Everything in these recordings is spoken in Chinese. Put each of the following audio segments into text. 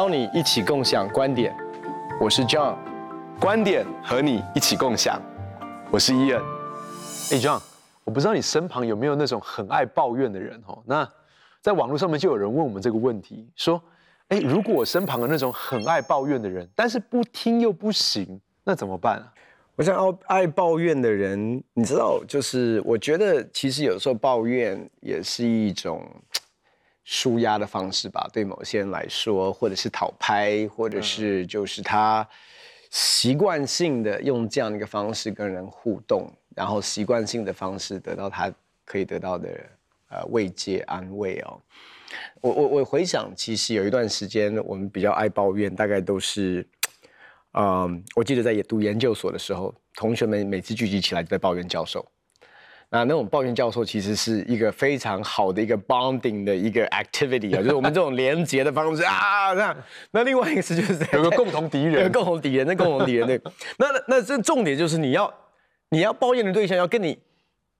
邀你一起共享观点，我是 John，观点和你一起共享，我是伊恩。哎，John，我不知道你身旁有没有那种很爱抱怨的人哦？那在网络上面就有人问我们这个问题，说，哎，如果我身旁的那种很爱抱怨的人，但是不听又不行，那怎么办啊？我想要爱抱怨的人，你知道，就是我觉得其实有时候抱怨也是一种舒压的方式吧，对某些人来说，或者是讨拍，或者是就是他习惯性的用这样的一个方式跟人互动，然后习惯性的方式得到他可以得到的呃慰藉安慰哦。我我我回想，其实有一段时间我们比较爱抱怨，大概都是。嗯，um, 我记得在也读研究所的时候，同学们每次聚集起来就在抱怨教授。那那种抱怨教授其实是一个非常好的一个 bonding 的一个 activity 啊，就是我们这种连接的方式啊。那那另外一个是就是有个共同敌人，有共同敌人，那共同敌人对。那那那这重点就是你要你要抱怨的对象要跟你。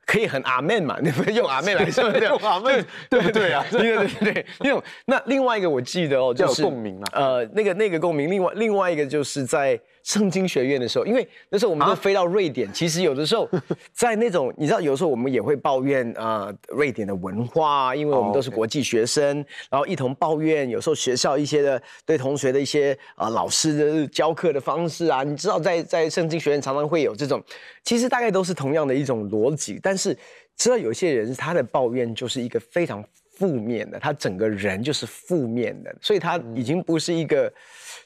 可以很阿妹嘛？你不用阿妹来说，用阿妹，对不对啊？对对对对，用那另外一个我记得哦，就是共鸣啊。呃，那个那个共鸣，另外另外一个就是在圣经学院的时候，因为那时候我们都飞到瑞典，其实有的时候 在那种你知道，有时候我们也会抱怨啊，瑞典的文化，因为我们都是国际学生，然后一同抱怨有时候学校一些的对同学的一些啊老师的教课的方式啊，你知道在在圣经学院常常会有这种，其实大概都是同样的一种逻辑，但是。是知道有些人他的抱怨就是一个非常负面的，他整个人就是负面的，所以他已经不是一个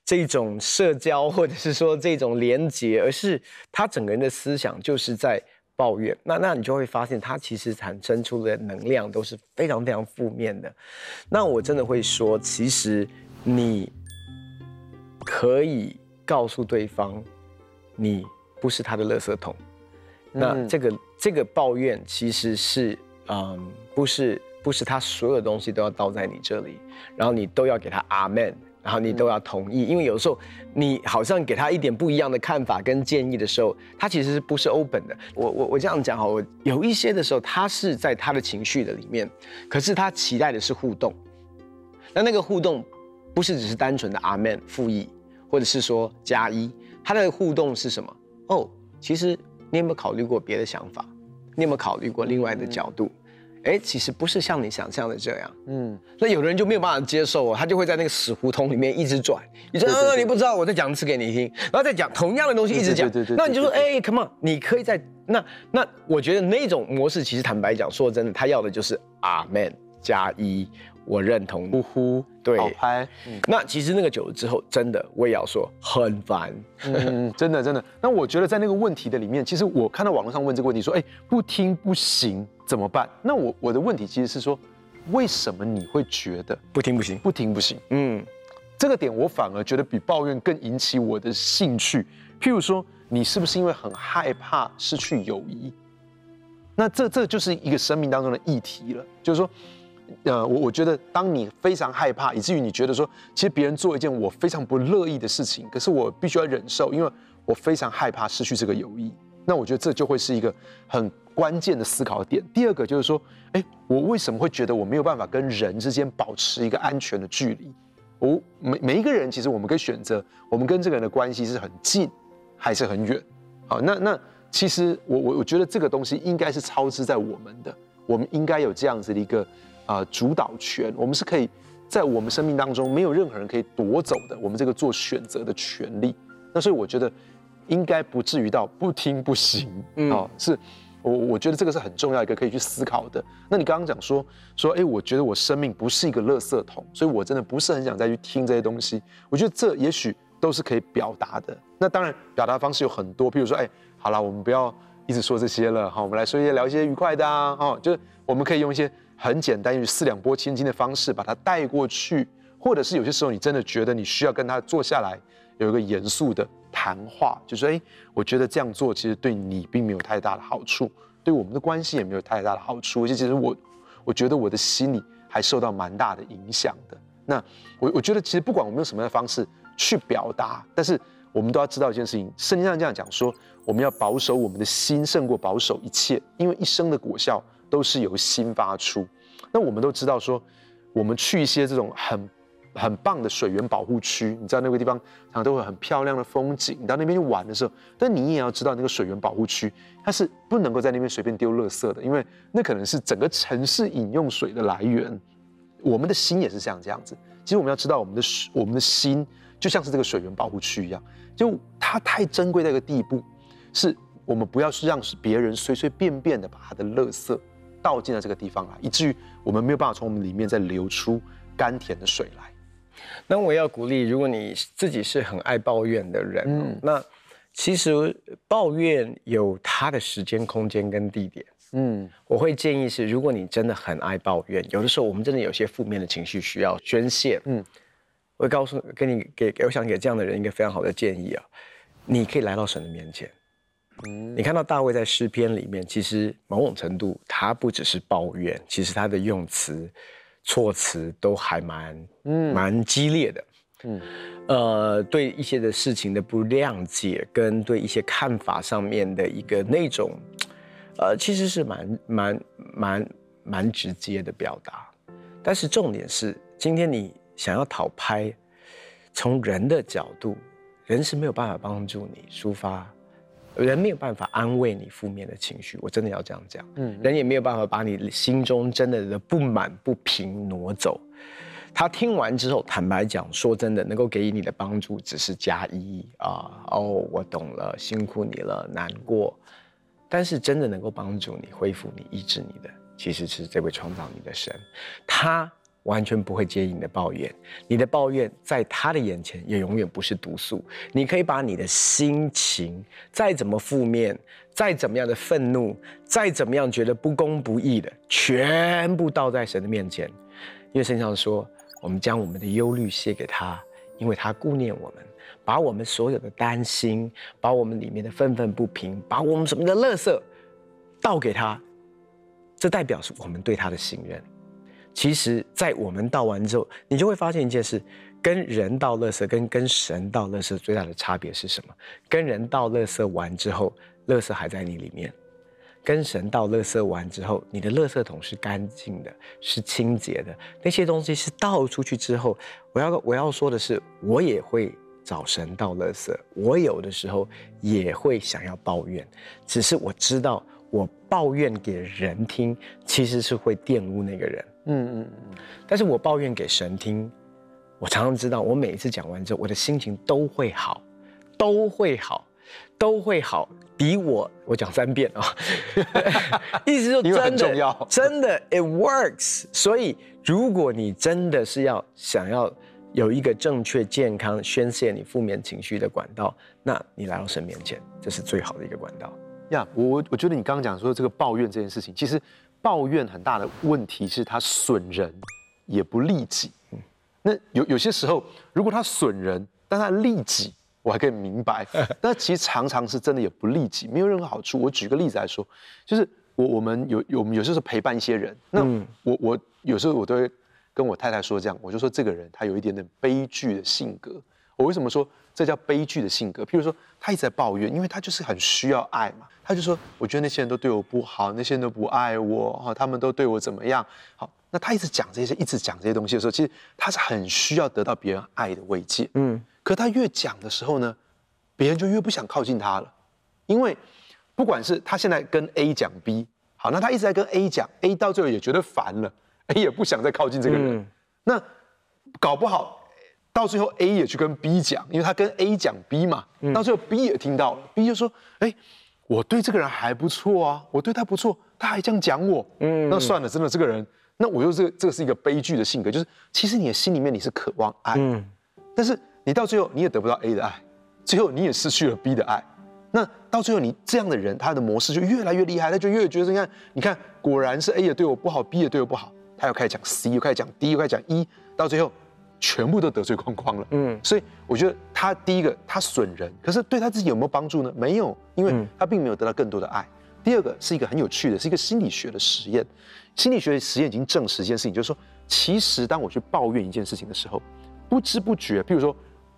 这种社交或者是说这种连接，而是他整个人的思想就是在抱怨。那那你就会发现他其实产生出的能量都是非常非常负面的。那我真的会说，其实你可以告诉对方，你不是他的垃圾桶。那这个。这个抱怨其实是，嗯，不是不是他所有东西都要倒在你这里，然后你都要给他阿门，然后你都要同意，因为有时候你好像给他一点不一样的看法跟建议的时候，他其实是不是 open 的。我我我这样讲哈，我有一些的时候他是在他的情绪的里面，可是他期待的是互动，那那个互动不是只是单纯的阿门附议，或者是说加一，他的互动是什么？哦，其实你有没有考虑过别的想法？你有没有考虑过另外的角度？哎，其实不是像你想象的这样。嗯，那有的人就没有办法接受哦，他就会在那个死胡同里面一直转。你知道，你不知道，我再讲一次给你听，然后再讲同样的东西，一直讲。对对对。那你就说，哎，come on，你可以在那那，我觉得那种模式其实坦白讲，说真的，他要的就是阿门加一。我认同，呼呼，对，好拍。嗯、那其实那个久了之后，真的我也要说很烦，嗯，真的真的。那我觉得在那个问题的里面，其实我看到网络上问这个问题，说，哎，不听不行怎么办？那我我的问题其实是说，为什么你会觉得不听不行？不听不行？嗯，这个点我反而觉得比抱怨更引起我的兴趣。譬如说，你是不是因为很害怕失去友谊？那这这就是一个生命当中的议题了，就是说。呃，我我觉得，当你非常害怕，以至于你觉得说，其实别人做一件我非常不乐意的事情，可是我必须要忍受，因为我非常害怕失去这个友谊。那我觉得这就会是一个很关键的思考点。第二个就是说，哎，我为什么会觉得我没有办法跟人之间保持一个安全的距离？我每每一个人，其实我们可以选择，我们跟这个人的关系是很近还是很远？好，那那其实我我我觉得这个东西应该是超支在我们的，我们应该有这样子的一个。啊、呃，主导权，我们是可以在我们生命当中没有任何人可以夺走的，我们这个做选择的权利。那所以我觉得应该不至于到不听不行，嗯，哦，是我我觉得这个是很重要一个可以去思考的。那你刚刚讲说说，哎，我觉得我生命不是一个垃圾桶，所以我真的不是很想再去听这些东西。我觉得这也许都是可以表达的。那当然，表达方式有很多，譬如说，哎，好了，我们不要一直说这些了，好，我们来说一些聊一些愉快的啊，哦，就是我们可以用一些。很简单，用四两拨千斤的方式把它带过去，或者是有些时候你真的觉得你需要跟他坐下来有一个严肃的谈话，就说：哎，我觉得这样做其实对你并没有太大的好处，对我们的关系也没有太大的好处，而且其实我我觉得我的心里还受到蛮大的影响的。那我我觉得其实不管我们用什么样的方式去表达，但是我们都要知道一件事情，圣经上这样讲说，我们要保守我们的心胜过保守一切，因为一生的果效。都是由心发出，那我们都知道说，我们去一些这种很很棒的水源保护区，你知道那个地方常常都会很漂亮的风景。你到那边去玩的时候，但你也要知道那个水源保护区，它是不能够在那边随便丢垃圾的，因为那可能是整个城市饮用水的来源。我们的心也是像这样子。其实我们要知道，我们的，我们的心就像是这个水源保护区一样，就它太珍贵的一个地步，是我们不要是让别人随随便便的把他的垃圾倒进了这个地方来，以至于我们没有办法从我们里面再流出甘甜的水来。那我要鼓励，如果你自己是很爱抱怨的人，嗯，那其实抱怨有它的时间、空间跟地点。嗯，我会建议是，如果你真的很爱抱怨，有的时候我们真的有些负面的情绪需要宣泄。嗯，我会告诉给你给，我想给这样的人一个非常好的建议啊，你可以来到神的面前。嗯，你看到大卫在诗篇里面，其实某种程度他不只是抱怨，其实他的用词、措辞都还蛮嗯蛮激烈的。嗯，呃，对一些的事情的不谅解，跟对一些看法上面的一个那种。呃，其实是蛮蛮蛮蛮直接的表达，但是重点是，今天你想要讨拍，从人的角度，人是没有办法帮助你抒发，人没有办法安慰你负面的情绪，我真的要这样讲，嗯，人也没有办法把你心中真的的不满不平挪走。他听完之后，坦白讲，说真的，能够给予你的帮助只是加一啊，哦，我懂了，辛苦你了，难过。但是真的能够帮助你恢复你、医治你的，其实是这位创造你的神，他完全不会介意你的抱怨，你的抱怨在他的眼前也永远不是毒素。你可以把你的心情再怎么负面、再怎么样的愤怒、再怎么样觉得不公不义的，全部倒在神的面前，因为圣上说，我们将我们的忧虑卸给他，因为他顾念我们。把我们所有的担心，把我们里面的愤愤不平，把我们什么的乐色倒给他，这代表是我们对他的信任。其实，在我们倒完之后，你就会发现一件事：跟人倒垃圾，跟跟神倒垃圾最大的差别是什么？跟人倒垃圾完之后，垃圾还在你里面；跟神倒垃圾完之后，你的垃圾桶是干净的，是清洁的。那些东西是倒出去之后，我要我要说的是，我也会。找神倒垃圾，我有的时候也会想要抱怨，只是我知道我抱怨给人听，其实是会玷污那个人。嗯嗯嗯。但是我抱怨给神听，我常常知道，我每一次讲完之后，我的心情都会好，都会好，都会好，比我我讲三遍啊，意思就真的真的，it works。所以如果你真的是要想要。有一个正确、健康宣泄你负面情绪的管道，那你来到神面前，这是最好的一个管道。呀，我我觉得你刚刚讲说这个抱怨这件事情，其实抱怨很大的问题是它损人也不利己。嗯，那有有些时候，如果它损人，但它利己，我还可以明白。但其实常常是真的也不利己，没有任何好处。我举个例子来说，就是我我们有有我们有些时候陪伴一些人，那我我有时候我都会。跟我太太说这样，我就说这个人他有一点点悲剧的性格。我为什么说这叫悲剧的性格？譬如说他一直在抱怨，因为他就是很需要爱嘛。他就说，我觉得那些人都对我不好，那些人都不爱我，哈，他们都对我怎么样？好，那他一直讲这些，一直讲这些东西的时候，其实他是很需要得到别人爱的慰藉。嗯，可他越讲的时候呢，别人就越不想靠近他了，因为不管是他现在跟 A 讲 B，好，那他一直在跟 A 讲，A 到最后也觉得烦了。A 也不想再靠近这个人，嗯、那搞不好到最后 A 也去跟 B 讲，因为他跟 A 讲 B 嘛，嗯、到最后 B 也听到了，B 就说：“哎，我对这个人还不错啊，我对他不错，他还这样讲我，嗯，那算了，真的这个人，那我又这个这个是一个悲剧的性格，就是其实你的心里面你是渴望爱，嗯，但是你到最后你也得不到 A 的爱，最后你也失去了 B 的爱。”那到最后，你这样的人，他的模式就越来越厉害，他就越觉得，你看，你看，果然是 A 也对我不好，B 也对我不好，他又开始讲 C，又开始讲 D，又开始讲 E，到最后，全部都得罪光光了。嗯，所以我觉得他第一个，他损人，可是对他自己有没有帮助呢？没有，因为他并没有得到更多的爱。第二个是一个很有趣的，是一个心理学的实验，心理学的实验已经证实一件事情，就是说，其实当我去抱怨一件事情的时候，不知不觉，譬如说，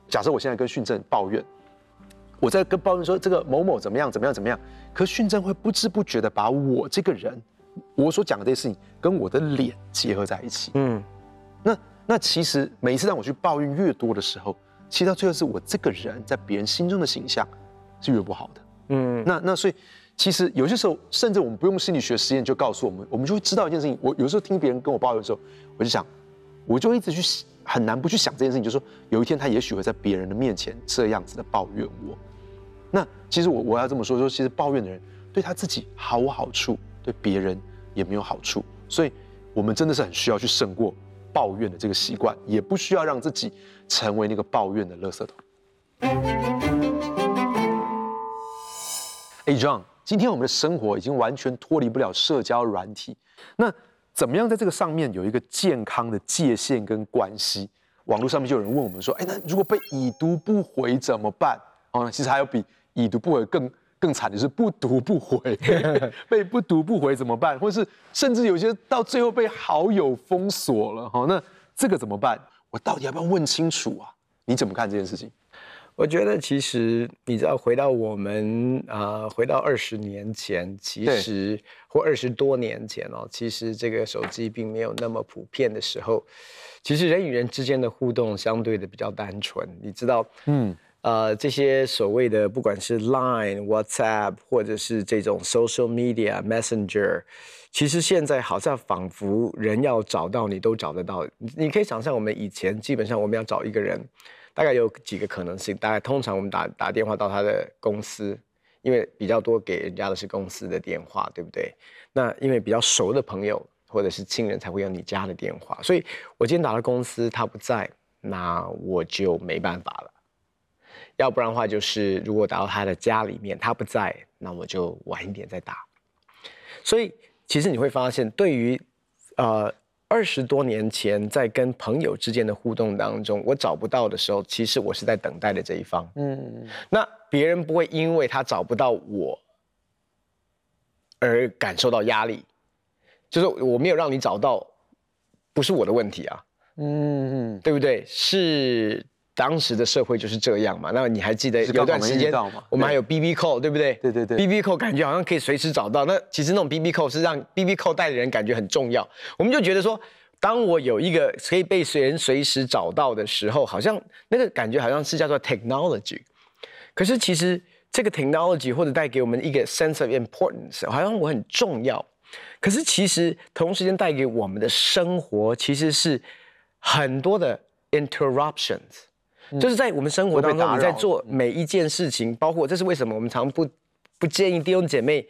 假设我现在跟训正抱怨。我在跟抱怨说这个某某怎么样怎么样怎么样，可训正会不知不觉的把我这个人，我所讲的这些事情跟我的脸结合在一起。嗯，那那其实每一次当我去抱怨越多的时候，其实到最后是我这个人在别人心中的形象是越不好的。嗯，那那所以其实有些时候，甚至我们不用心理学实验就告诉我们，我们就会知道一件事情。我有时候听别人跟我抱怨的时候，我就想，我就一直去很难不去想这件事情，就是说有一天他也许会在别人的面前这样子的抱怨我。那其实我我要这么说，说其实抱怨的人对他自己毫无好处，对别人也没有好处。所以，我们真的是很需要去胜过抱怨的这个习惯，也不需要让自己成为那个抱怨的垃圾桶。哎，John，今天我们的生活已经完全脱离不了社交软体，那怎么样在这个上面有一个健康的界限跟关系？网络上面就有人问我们说，哎，那如果被已读不回怎么办？哦，其实还有比已读不回更。更惨的是不读不回，被不读不回怎么办？或是甚至有些到最后被好友封锁了，哈，那这个怎么办？我到底要不要问清楚啊？你怎么看这件事情？我觉得其实你知道，回到我们啊、呃，回到二十年前，其实或二十多年前哦，其实这个手机并没有那么普遍的时候，其实人与人之间的互动相对的比较单纯，你知道，嗯。呃，这些所谓的不管是 Line、WhatsApp，或者是这种 Social Media、Messenger，其实现在好像仿佛人要找到你都找得到。你可以想象，我们以前基本上我们要找一个人，大概有几个可能性。大概通常我们打打电话到他的公司，因为比较多给人家的是公司的电话，对不对？那因为比较熟的朋友或者是亲人才会用你家的电话，所以我今天打到公司他不在，那我就没办法了。要不然的话，就是如果打到他的家里面，他不在，那我就晚一点再打。所以，其实你会发现，对于呃二十多年前在跟朋友之间的互动当中，我找不到的时候，其实我是在等待的这一方。嗯，那别人不会因为他找不到我而感受到压力，就是我没有让你找到，不是我的问题啊。嗯嗯，对不对？是。当时的社会就是这样嘛，那你还记得有段时间我们还有 BB Call，对不对？对对对，BB Call 感觉好像可以随时找到。那其实那种 BB Call 是让 BB Call 带的人感觉很重要。我们就觉得说，当我有一个可以被随人随时找到的时候，好像那个感觉好像是叫做 technology。可是其实这个 technology 或者带给我们一个 sense of importance，好像我很重要。可是其实同时间带给我们的生活其实是很多的 interruptions。就是在我们生活当中，你在做每一件事情，包括这是为什么我们常不不建议弟兄姐妹，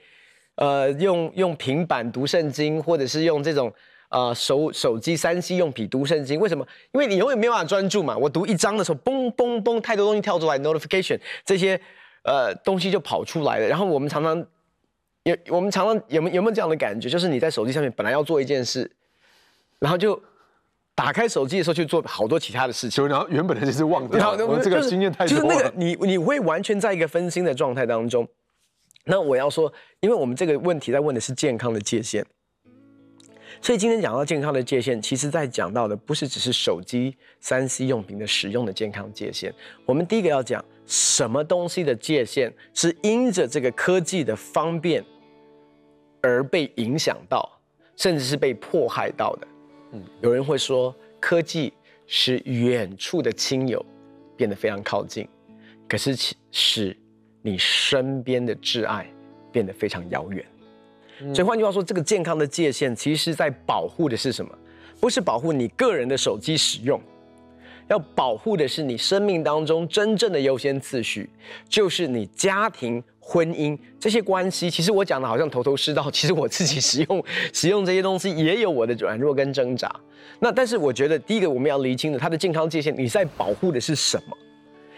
呃，用用平板读圣经，或者是用这种呃手手机三 C 用品读圣经。为什么？因为你永远没有办法专注嘛。我读一章的时候，嘣嘣嘣，太多东西跳出来，notification 这些呃东西就跑出来了。然后我们常常有我们常常有没有没有这样的感觉？就是你在手机上面本来要做一件事，然后就。打开手机的时候去做好多其他的事情，然后原本的就是忘掉。我这个经验太多了。就是那个你你会完全在一个分心的状态当中。那我要说，因为我们这个问题在问的是健康的界限，所以今天讲到健康的界限，其实在讲到的不是只是手机三 C 用品的使用的健康界限。我们第一个要讲什么东西的界限是因着这个科技的方便而被影响到，甚至是被迫害到的。有人会说，科技使远处的亲友变得非常靠近，可是使你身边的挚爱变得非常遥远。所以换句话说，这个健康的界限，其实在保护的是什么？不是保护你个人的手机使用，要保护的是你生命当中真正的优先次序，就是你家庭。婚姻这些关系，其实我讲的好像头头是道。其实我自己使用 使用这些东西，也有我的软弱跟挣扎。那但是我觉得，第一个我们要厘清的，它的健康界限，你在保护的是什么？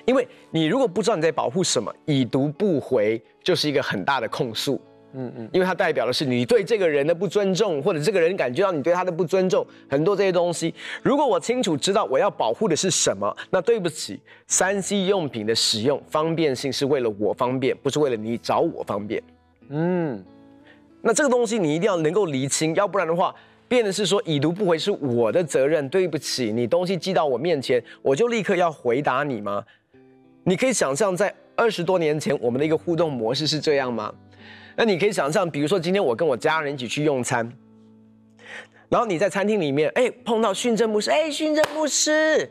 因为你如果不知道你在保护什么，已读不回就是一个很大的控诉。嗯嗯，因为它代表的是你对这个人的不尊重，或者这个人感觉到你对他的不尊重，很多这些东西。如果我清楚知道我要保护的是什么，那对不起三 C 用品的使用方便性是为了我方便，不是为了你找我方便。嗯，那这个东西你一定要能够厘清，要不然的话，变的是说已读不回是我的责任。对不起，你东西寄到我面前，我就立刻要回答你吗？你可以想象在二十多年前我们的一个互动模式是这样吗？那你可以想象，比如说今天我跟我家人一起去用餐，然后你在餐厅里面，哎，碰到训政牧师，哎，训政牧师，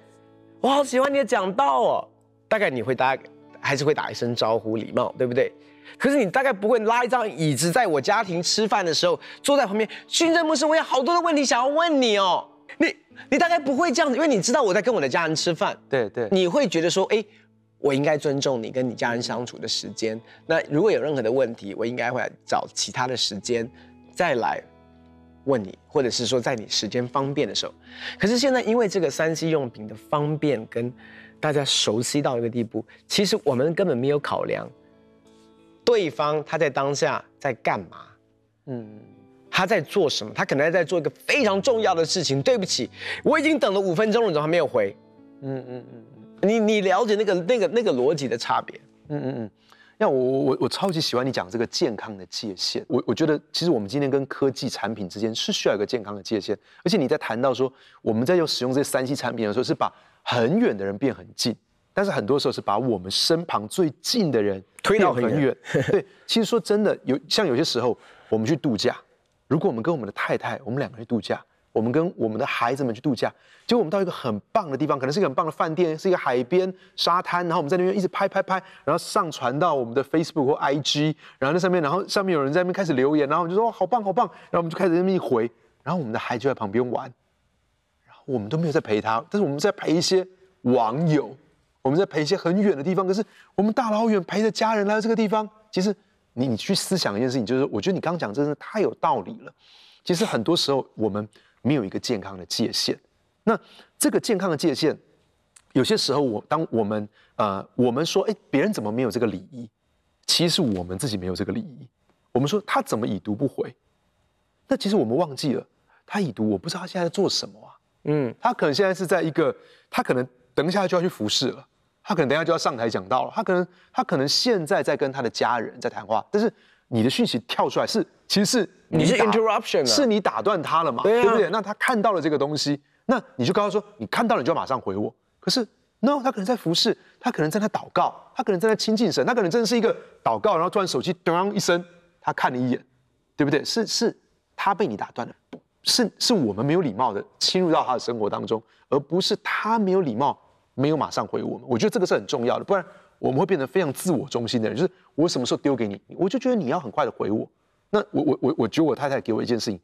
我好喜欢你的讲道哦。大概你会大家还是会打一声招呼，礼貌，对不对？可是你大概不会拉一张椅子，在我家庭吃饭的时候坐在旁边，训政牧师，我有好多的问题想要问你哦。你你大概不会这样子，因为你知道我在跟我的家人吃饭，对对，你会觉得说，哎，我应该尊重你跟你家人相处的时间。那如果有任何的问题，我应该会找其他的时间再来。问你，或者是说在你时间方便的时候，可是现在因为这个三 C 用品的方便跟大家熟悉到一个地步，其实我们根本没有考量对方他在当下在干嘛，嗯，他在做什么，他可能在做一个非常重要的事情。对不起，我已经等了五分钟了，你怎么还没有回？嗯嗯嗯，你你了解那个那个那个逻辑的差别？嗯嗯嗯。那我我我我超级喜欢你讲这个健康的界限。我我觉得其实我们今天跟科技产品之间是需要一个健康的界限。而且你在谈到说我们在用使用这些三 C 产品的时候，是把很远的人变很近，但是很多时候是把我们身旁最近的人推到很远。对，其实说真的，有像有些时候我们去度假，如果我们跟我们的太太，我们两个人去度假。我们跟我们的孩子们去度假，结果我们到一个很棒的地方，可能是一个很棒的饭店，是一个海边沙滩，然后我们在那边一直拍拍拍，然后上传到我们的 Facebook 或 IG，然后那上面，然后上面有人在那边开始留言，然后我们就说好棒好棒，然后我们就开始那边一回，然后我们的孩子就在旁边玩，然后我们都没有在陪他，但是我们在陪一些网友，我们在陪一些很远的地方，可是我们大老远陪着家人来到这个地方，其实你你去思想一件事情，就是我觉得你刚刚讲真的太有道理了，其实很多时候我们。没有一个健康的界限，那这个健康的界限，有些时候我当我们呃我们说，哎，别人怎么没有这个礼仪？其实我们自己没有这个礼仪。我们说他怎么已读不回？那其实我们忘记了，他已读，我不知道他现在在做什么啊。嗯，他可能现在是在一个，他可能等一下就要去服侍了，他可能等一下就要上台讲道了，他可能他可能现在在跟他的家人在谈话，但是。你的讯息跳出来是，其实是你，是 interruption，是你打断他了嘛？对，啊、对不对？那他看到了这个东西，那你就跟他说，你看到了你就要马上回我。可是，no，他可能在服侍，他可能在那祷告，他可能在那亲近神，他可能真的是一个祷告，然后突然手机咚一声，他看你一眼，对不对？是是，他被你打断了，是是我们没有礼貌的侵入到他的生活当中，而不是他没有礼貌，没有马上回我们。我觉得这个是很重要的，不然。我们会变得非常自我中心的人，就是我什么时候丢给你，我就觉得你要很快的回我。那我我我我觉得我太太给我一件事情，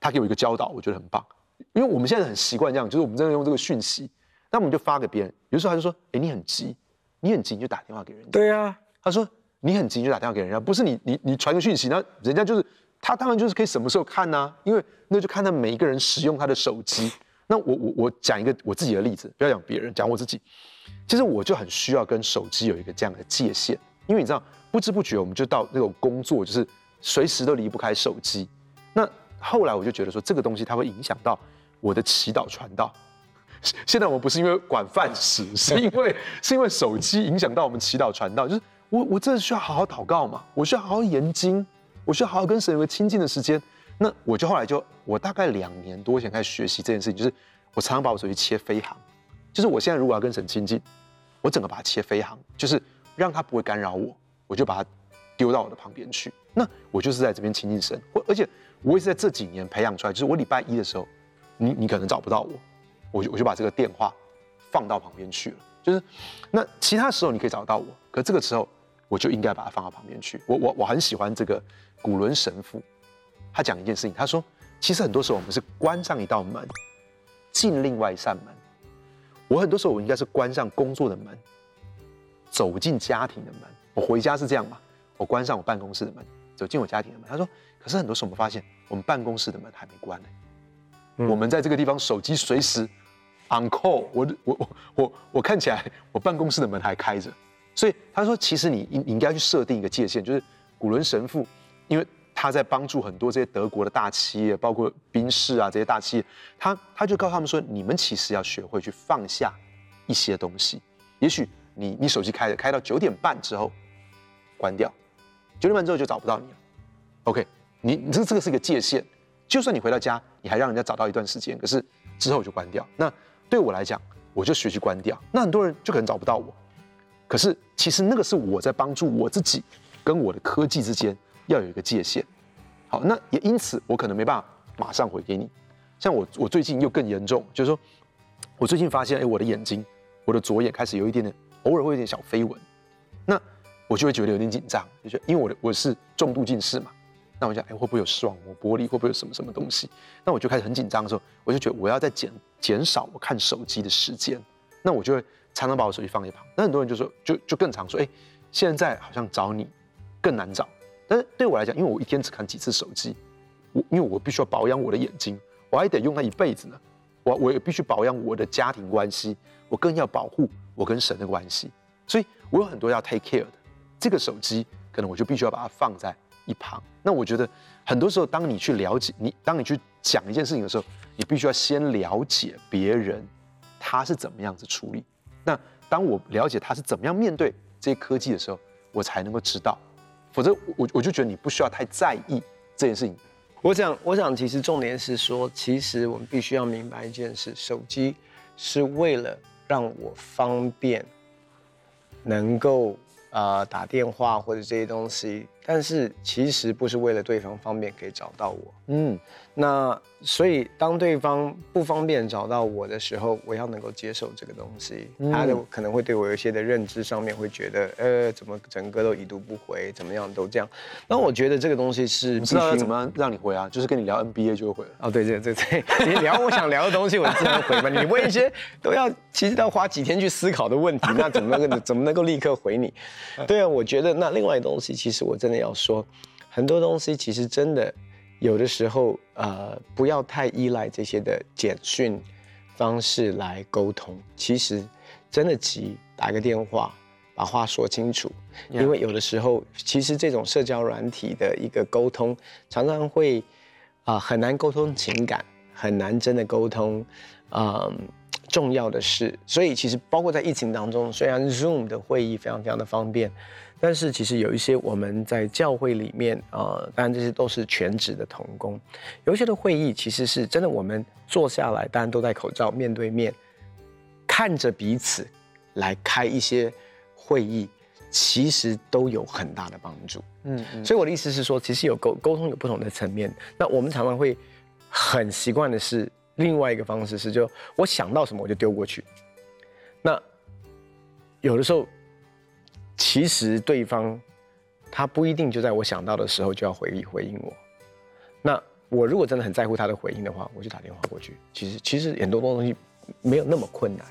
她给我一个教导，我觉得很棒。因为我们现在很习惯这样，就是我们真的用这个讯息，那我们就发给别人。有时候他就说：“哎，你很急，你很急你就打电话给人家。”对啊，他说：“你很急你就打电话给人家，不是你你你传个讯息，那人家就是他当然就是可以什么时候看呢、啊？因为那就看他每一个人使用他的手机。那我我我讲一个我自己的例子，不要讲别人，讲我自己。”其实我就很需要跟手机有一个这样的界限，因为你知道，不知不觉我们就到那种工作，就是随时都离不开手机。那后来我就觉得说，这个东西它会影响到我的祈祷传道。现在我们不是因为管饭食，是因为是因为手机影响到我们祈祷传道。就是我我真的需要好好祷告嘛，我需要好好研经，我需要好好跟神有个亲近的时间。那我就后来就我大概两年多前开始学习这件事情，就是我常常把我手机切飞航。就是我现在如果要跟神亲近，我整个把它切飞航，就是让它不会干扰我，我就把它丢到我的旁边去。那我就是在这边亲近神，我而且我也是在这几年培养出来，就是我礼拜一的时候，你你可能找不到我，我就我就把这个电话放到旁边去了。就是那其他时候你可以找到我，可这个时候我就应该把它放到旁边去。我我我很喜欢这个古伦神父，他讲一件事情，他说其实很多时候我们是关上一道门，进另外一扇门。我很多时候我应该是关上工作的门，走进家庭的门。我回家是这样嘛？我关上我办公室的门，走进我家庭的门。他说：“可是很多时候我们发现，我们办公室的门还没关呢。嗯、我们在这个地方手机随时 on call，我我我我我看起来我办公室的门还开着。所以他说，其实你应你应该去设定一个界限，就是古伦神父，因为。他在帮助很多这些德国的大企业，包括宾士啊这些大企业，他他就告诉他们说：你们其实要学会去放下一些东西。也许你你手机开着开到九点半之后关掉，九点半之后就找不到你了。OK，你这这个是一个界限。就算你回到家，你还让人家找到一段时间，可是之后就关掉。那对我来讲，我就学习关掉。那很多人就可能找不到我，可是其实那个是我在帮助我自己跟我的科技之间要有一个界限。好，那也因此我可能没办法马上回给你。像我我最近又更严重，就是说我最近发现，哎，我的眼睛，我的左眼开始有一点点，偶尔会有点小飞蚊，那我就会觉得有点紧张，就觉得因为我的我是重度近视嘛，那我想，哎，会不会有视网膜剥离，会不会有什么什么东西？那我就开始很紧张的时候，我就觉得我要再减减少我看手机的时间，那我就会常常把我手机放一旁。那很多人就说，就就更常说，哎，现在好像找你更难找。但是对我来讲，因为我一天只看几次手机，我因为我必须要保养我的眼睛，我还得用它一辈子呢。我我也必须保养我的家庭关系，我更要保护我跟神的关系。所以我有很多要 take care 的。这个手机可能我就必须要把它放在一旁。那我觉得很多时候，当你去了解你，当你去讲一件事情的时候，你必须要先了解别人他是怎么样子处理。那当我了解他是怎么样面对这些科技的时候，我才能够知道。否则，我我就觉得你不需要太在意这件事情。我想，我想，其实重点是说，其实我们必须要明白一件事：手机是为了让我方便，能够。呃，打电话或者这些东西，但是其实不是为了对方方便可以找到我。嗯，那所以当对方不方便找到我的时候，我要能够接受这个东西。嗯、他的可能会对我有一些的认知上面会觉得，呃，怎么整个都已读不回，怎么样都这样。那我觉得这个东西是不知道怎么样让你回啊，就是跟你聊 NBA 就会回了。哦，对对对对，你聊我想聊的东西，我自然回嘛。你问一些都要其实都要花几天去思考的问题，那怎么能够怎么能够立刻回你？对啊，我觉得那另外的东西，其实我真的要说，很多东西其实真的有的时候，呃，不要太依赖这些的简讯方式来沟通。其实真的急，打个电话，把话说清楚。因为有的时候，其实这种社交软体的一个沟通，常常会啊、呃、很难沟通情感，很难真的沟通，嗯、呃。重要的是，所以其实包括在疫情当中，虽然 Zoom 的会议非常非常的方便，但是其实有一些我们在教会里面，呃，当然这些都是全职的童工，有一些的会议其实是真的，我们坐下来，当然都戴口罩，面对面，看着彼此来开一些会议，其实都有很大的帮助。嗯，嗯，所以我的意思是说，其实有沟沟通有不同的层面，那我们常常会很习惯的是。另外一个方式是，就我想到什么我就丢过去。那有的时候，其实对方他不一定就在我想到的时候就要回回应我。那我如果真的很在乎他的回应的话，我就打电话过去。其实其实很多东西没有那么困难。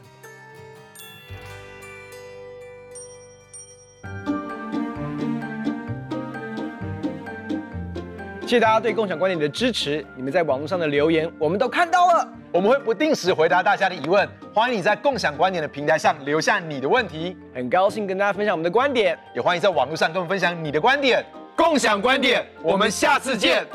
谢谢大家对共享观点的支持，你们在网络上的留言我们都看到了，我们会不定时回答大家的疑问。欢迎你在共享观点的平台上留下你的问题，很高兴跟大家分享我们的观点，也欢迎在网络上跟我们分享你的观点。共享观点，我们下次见。